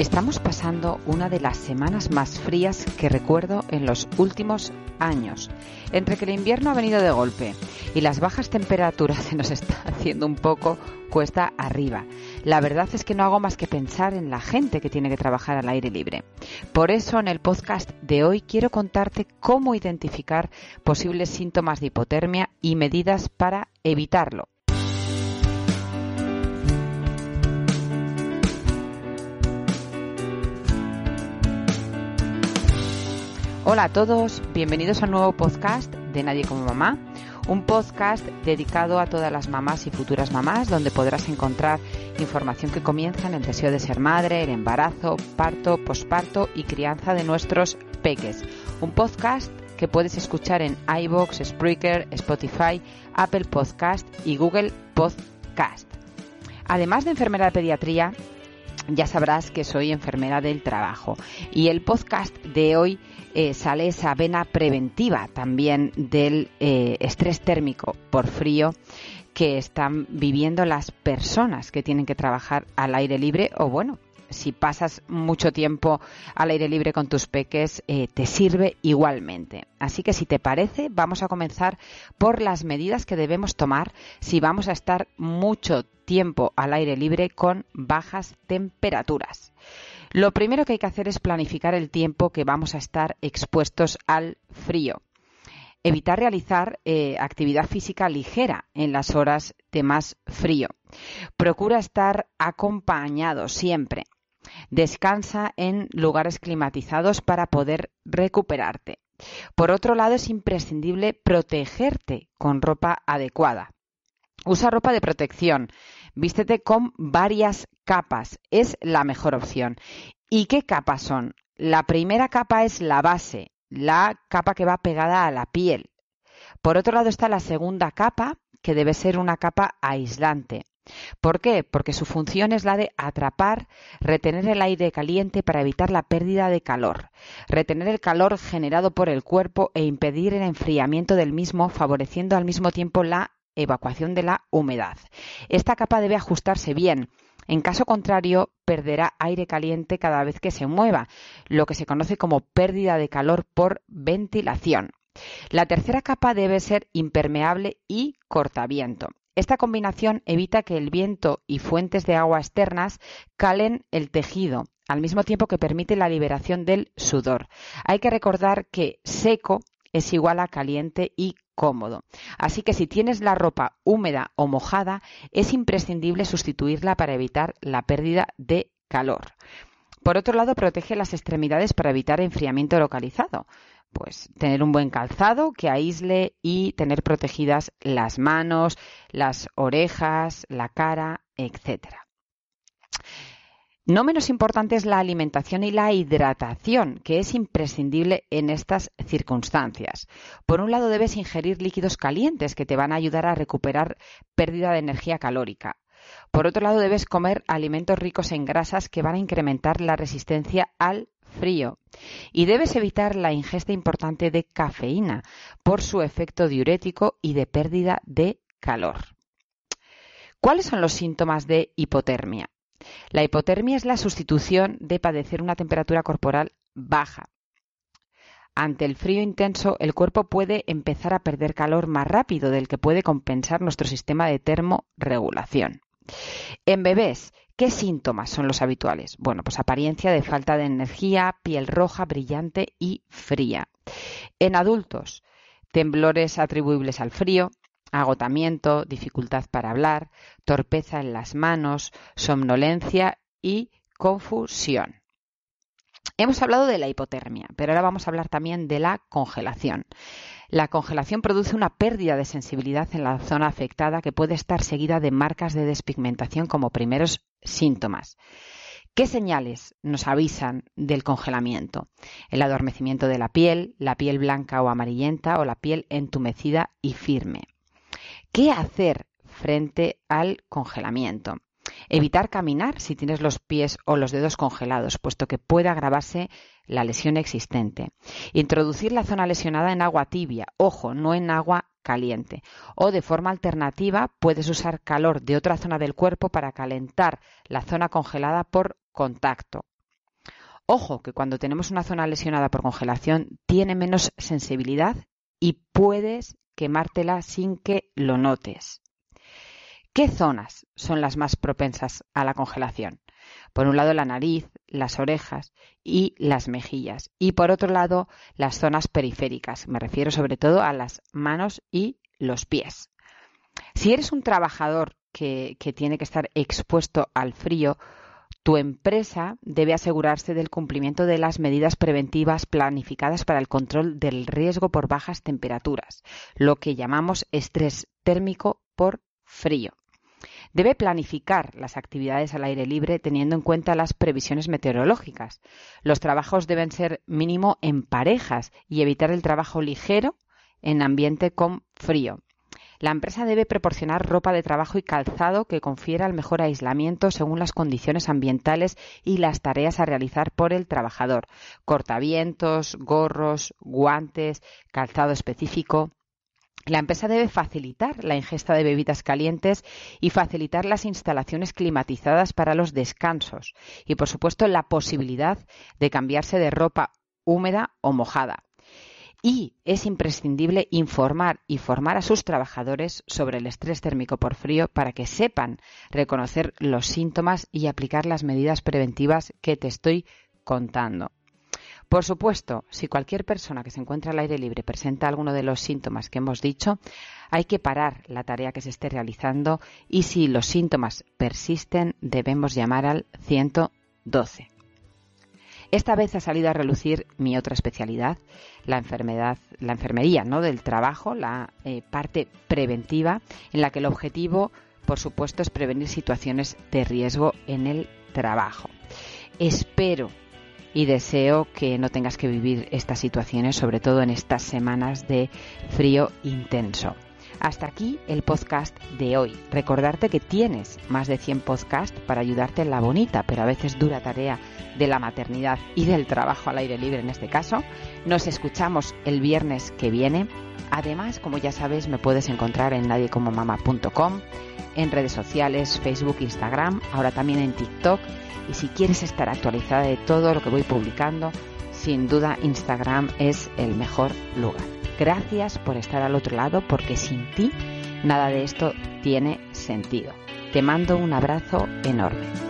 Estamos pasando una de las semanas más frías que recuerdo en los últimos años. Entre que el invierno ha venido de golpe y las bajas temperaturas se nos está haciendo un poco cuesta arriba. La verdad es que no hago más que pensar en la gente que tiene que trabajar al aire libre. Por eso en el podcast de hoy quiero contarte cómo identificar posibles síntomas de hipotermia y medidas para evitarlo. Hola a todos, bienvenidos a un nuevo podcast de Nadie como Mamá, un podcast dedicado a todas las mamás y futuras mamás, donde podrás encontrar información que comienza en el deseo de ser madre, el embarazo, parto, posparto y crianza de nuestros peques. Un podcast que puedes escuchar en iBox, Spreaker, Spotify, Apple Podcast y Google Podcast. Además de enfermera de pediatría, ya sabrás que soy enfermera del trabajo. Y el podcast de hoy eh, sale esa vena preventiva también del eh, estrés térmico por frío que están viviendo las personas que tienen que trabajar al aire libre o bueno, si pasas mucho tiempo al aire libre con tus peques, eh, te sirve igualmente. Así que si te parece, vamos a comenzar por las medidas que debemos tomar si vamos a estar mucho tiempo al aire libre con bajas temperaturas. Lo primero que hay que hacer es planificar el tiempo que vamos a estar expuestos al frío. Evitar realizar eh, actividad física ligera en las horas de más frío. Procura estar acompañado siempre. Descansa en lugares climatizados para poder recuperarte. Por otro lado, es imprescindible protegerte con ropa adecuada. Usa ropa de protección. Vístete con varias capas. Es la mejor opción. ¿Y qué capas son? La primera capa es la base, la capa que va pegada a la piel. Por otro lado está la segunda capa, que debe ser una capa aislante. ¿Por qué? Porque su función es la de atrapar, retener el aire caliente para evitar la pérdida de calor, retener el calor generado por el cuerpo e impedir el enfriamiento del mismo, favoreciendo al mismo tiempo la evacuación de la humedad. Esta capa debe ajustarse bien. En caso contrario, perderá aire caliente cada vez que se mueva, lo que se conoce como pérdida de calor por ventilación. La tercera capa debe ser impermeable y cortaviento. Esta combinación evita que el viento y fuentes de agua externas calen el tejido, al mismo tiempo que permite la liberación del sudor. Hay que recordar que seco es igual a caliente y cómodo. Así que si tienes la ropa húmeda o mojada, es imprescindible sustituirla para evitar la pérdida de calor. Por otro lado, protege las extremidades para evitar enfriamiento localizado pues tener un buen calzado que aísle y tener protegidas las manos, las orejas, la cara, etcétera. No menos importante es la alimentación y la hidratación, que es imprescindible en estas circunstancias. Por un lado, debes ingerir líquidos calientes que te van a ayudar a recuperar pérdida de energía calórica. Por otro lado, debes comer alimentos ricos en grasas que van a incrementar la resistencia al frío. Y debes evitar la ingesta importante de cafeína por su efecto diurético y de pérdida de calor. ¿Cuáles son los síntomas de hipotermia? La hipotermia es la sustitución de padecer una temperatura corporal baja. Ante el frío intenso, el cuerpo puede empezar a perder calor más rápido del que puede compensar nuestro sistema de termorregulación. En bebés, ¿qué síntomas son los habituales? Bueno, pues apariencia de falta de energía, piel roja, brillante y fría. En adultos, temblores atribuibles al frío, agotamiento, dificultad para hablar, torpeza en las manos, somnolencia y confusión. Hemos hablado de la hipotermia, pero ahora vamos a hablar también de la congelación. La congelación produce una pérdida de sensibilidad en la zona afectada que puede estar seguida de marcas de despigmentación como primeros síntomas. ¿Qué señales nos avisan del congelamiento? El adormecimiento de la piel, la piel blanca o amarillenta o la piel entumecida y firme. ¿Qué hacer frente al congelamiento? Evitar caminar si tienes los pies o los dedos congelados, puesto que puede agravarse la lesión existente. Introducir la zona lesionada en agua tibia, ojo, no en agua caliente. O de forma alternativa puedes usar calor de otra zona del cuerpo para calentar la zona congelada por contacto. Ojo que cuando tenemos una zona lesionada por congelación tiene menos sensibilidad y puedes quemártela sin que lo notes. ¿Qué zonas son las más propensas a la congelación? Por un lado la nariz, las orejas y las mejillas. Y por otro lado las zonas periféricas. Me refiero sobre todo a las manos y los pies. Si eres un trabajador que, tiene que estar expuesto al frío, tu empresa debe asegurarse del cumplimiento de las medidas preventivas planificadas para el control del riesgo por bajas temperaturas, lo que llamamos estrés térmico por frío. Debe planificar las actividades al aire libre teniendo en cuenta las previsiones meteorológicas. Los trabajos deben ser mínimo en parejas y evitar el trabajo ligero en ambiente con frío. La empresa debe proporcionar ropa de trabajo y calzado que confiera el mejor aislamiento según las condiciones ambientales y las tareas a realizar por el trabajador. Cortavientos, gorros, guantes, calzado específico. La empresa debe facilitar la ingesta de bebidas calientes y facilitar las instalaciones climatizadas para los descansos y, por supuesto, la posibilidad de cambiarse de ropa húmeda o mojada. Y es imprescindible informar y formar a sus trabajadores sobre el estrés térmico por frío para que sepan reconocer los síntomas y aplicar las medidas preventivas que te estoy contando. Por supuesto, si cualquier persona que se encuentra al aire libre presenta alguno de los síntomas que hemos dicho, hay que parar la tarea que se esté realizando y si los síntomas persisten debemos llamar al 112. Esta vez ha salido a relucir mi otra especialidad, la enfermedad, la enfermería, ¿no? Del trabajo, la eh, parte preventiva, en la que el objetivo, por supuesto, es prevenir situaciones de riesgo en el trabajo. Espero y deseo que no tengas que vivir estas situaciones, sobre todo en estas semanas de frío intenso. Hasta aquí el podcast de hoy. Recordarte que tienes más de 100 podcasts para ayudarte en la bonita, pero a veces dura tarea de la maternidad y del trabajo al aire libre en este caso. Nos escuchamos el viernes que viene. Además, como ya sabes, me puedes encontrar en nadiecomomama.com, en redes sociales, Facebook, Instagram, ahora también en TikTok y si quieres estar actualizada de todo lo que voy publicando, sin duda Instagram es el mejor lugar. Gracias por estar al otro lado porque sin ti nada de esto tiene sentido. Te mando un abrazo enorme.